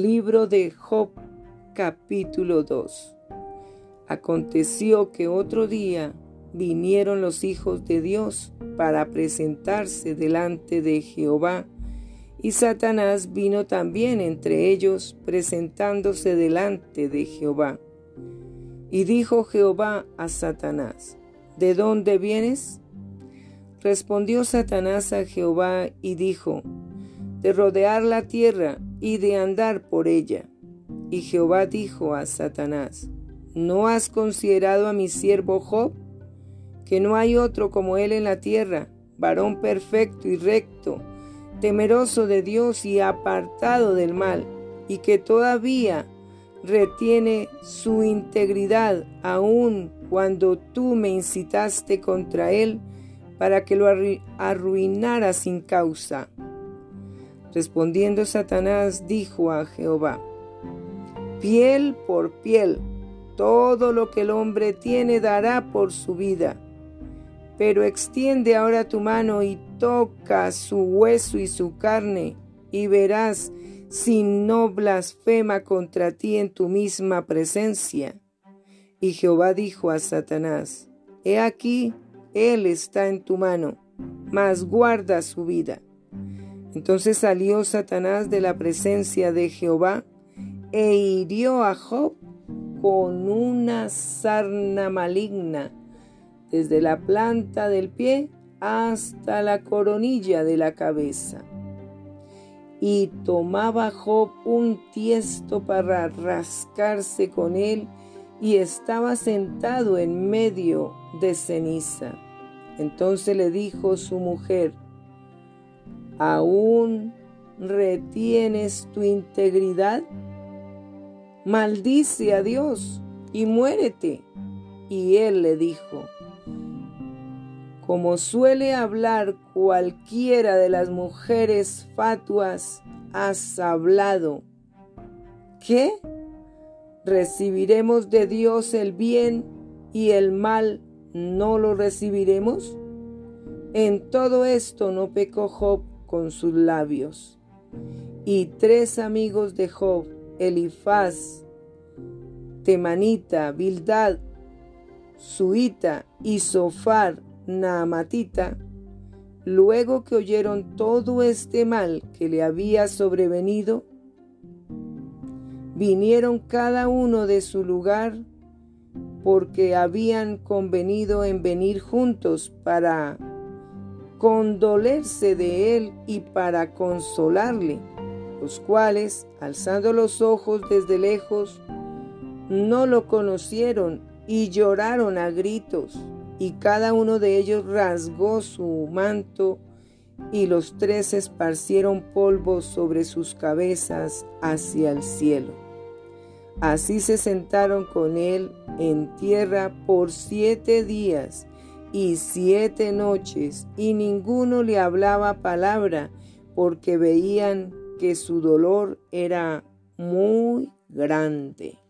Libro de Job capítulo 2 Aconteció que otro día vinieron los hijos de Dios para presentarse delante de Jehová, y Satanás vino también entre ellos presentándose delante de Jehová. Y dijo Jehová a Satanás, ¿De dónde vienes? Respondió Satanás a Jehová y dijo, de rodear la tierra y de andar por ella. Y Jehová dijo a Satanás, ¿no has considerado a mi siervo Job? Que no hay otro como él en la tierra, varón perfecto y recto, temeroso de Dios y apartado del mal, y que todavía retiene su integridad aun cuando tú me incitaste contra él para que lo arruinara sin causa. Respondiendo Satanás dijo a Jehová, piel por piel, todo lo que el hombre tiene dará por su vida. Pero extiende ahora tu mano y toca su hueso y su carne, y verás si no blasfema contra ti en tu misma presencia. Y Jehová dijo a Satanás, He aquí, él está en tu mano, mas guarda su vida. Entonces salió Satanás de la presencia de Jehová e hirió a Job con una sarna maligna, desde la planta del pie hasta la coronilla de la cabeza. Y tomaba Job un tiesto para rascarse con él y estaba sentado en medio de ceniza. Entonces le dijo su mujer, ¿Aún retienes tu integridad? Maldice a Dios y muérete. Y él le dijo, como suele hablar cualquiera de las mujeres fatuas, has hablado. ¿Qué? ¿Recibiremos de Dios el bien y el mal no lo recibiremos? En todo esto no pecó Job con sus labios. Y tres amigos de Job, Elifaz, Temanita, Bildad, Suita y Sofar, Naamatita, luego que oyeron todo este mal que le había sobrevenido, vinieron cada uno de su lugar porque habían convenido en venir juntos para condolerse de él y para consolarle, los cuales, alzando los ojos desde lejos, no lo conocieron y lloraron a gritos, y cada uno de ellos rasgó su manto, y los tres esparcieron polvo sobre sus cabezas hacia el cielo. Así se sentaron con él en tierra por siete días, y siete noches, y ninguno le hablaba palabra, porque veían que su dolor era muy grande.